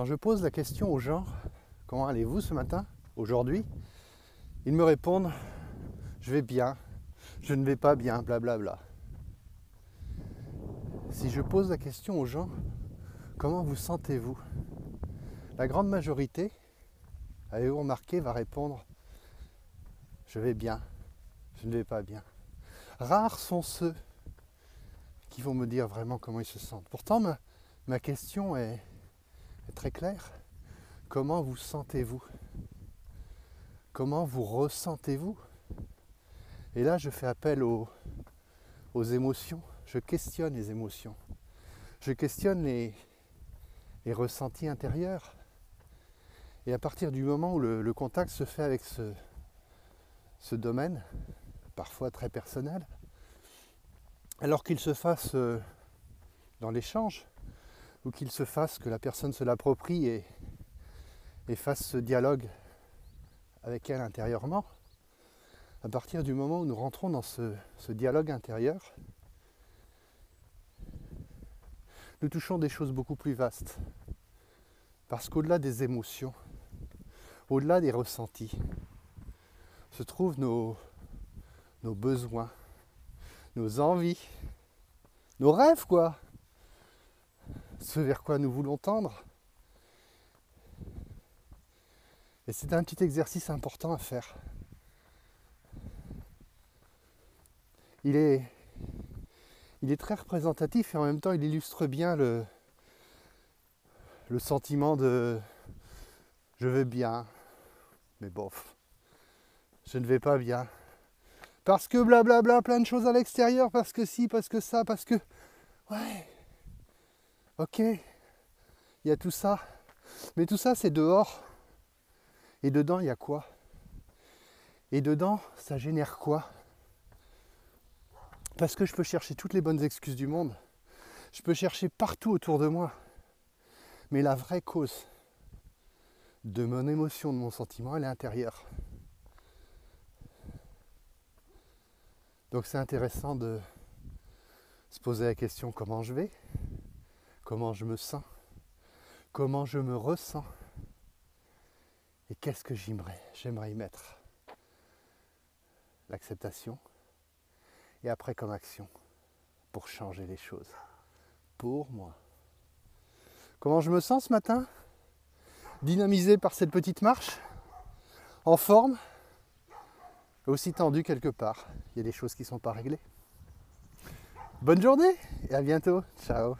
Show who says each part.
Speaker 1: Quand je pose la question aux gens, comment allez-vous ce matin, aujourd'hui, ils me répondent, je vais bien, je ne vais pas bien, blablabla. Si je pose la question aux gens, comment vous sentez-vous? La grande majorité, avez-vous remarqué, va répondre, je vais bien, je ne vais pas bien. Rares sont ceux qui vont me dire vraiment comment ils se sentent. Pourtant, ma, question est, est très claire. Comment vous sentez-vous? Comment vous ressentez-vous? Et là, je fais appel aux, émotions. Je questionne les émotions. Je questionne les, ressentis intérieurs. Et à partir du moment où le, le contact se fait avec ce, ce domaine, parfois très personnel, alors qu'il se fasse euh, dans l'échange, ou qu'il se fasse que la personne se l'approprie et, fasse ce dialogue avec elle intérieurement, à partir du moment où nous rentrons dans ce, dialogue intérieur, nous touchons des choses beaucoup plus vastes. Parce qu'au-delà des émotions, au-delà des ressentis, se trouvent nos besoins, nos envies, nos rêves, quoi. Ce vers quoi nous voulons tendre. Et c'est un petit exercice important à faire. Il est, il est très représentatif et en même temps il illustre bien le, le sentiment de je vais bien, mais bof, je ne vais pas bien. Parce que blablabla, bla bla, plein de choses à l'extérieur, parce que si, parce que ça, parce que. Ouais. Ok. Il y a tout ça. Mais tout ça, c'est dehors. Et dedans, il y a quoi? Et dedans, ça génère quoi? Parce que je peux chercher toutes les bonnes excuses du monde. Je peux chercher partout autour de moi. Mais la vraie cause de mon émotion, de mon sentiment, elle est intérieure. Donc c'est intéressant de se poser la question comment je vais, comment je me sens, comment je me ressens? Et qu'est-ce que j'aimerais J'aimerais y mettre? L'acceptation et après comme action pour changer les choses pour moi. Comment je me sens ce matin? Dynamisé par cette petite marche? En forme? Aussi tendu quelque part. Il y a des choses qui ne sont pas réglées. Bonne journée et à bientôt. Ciao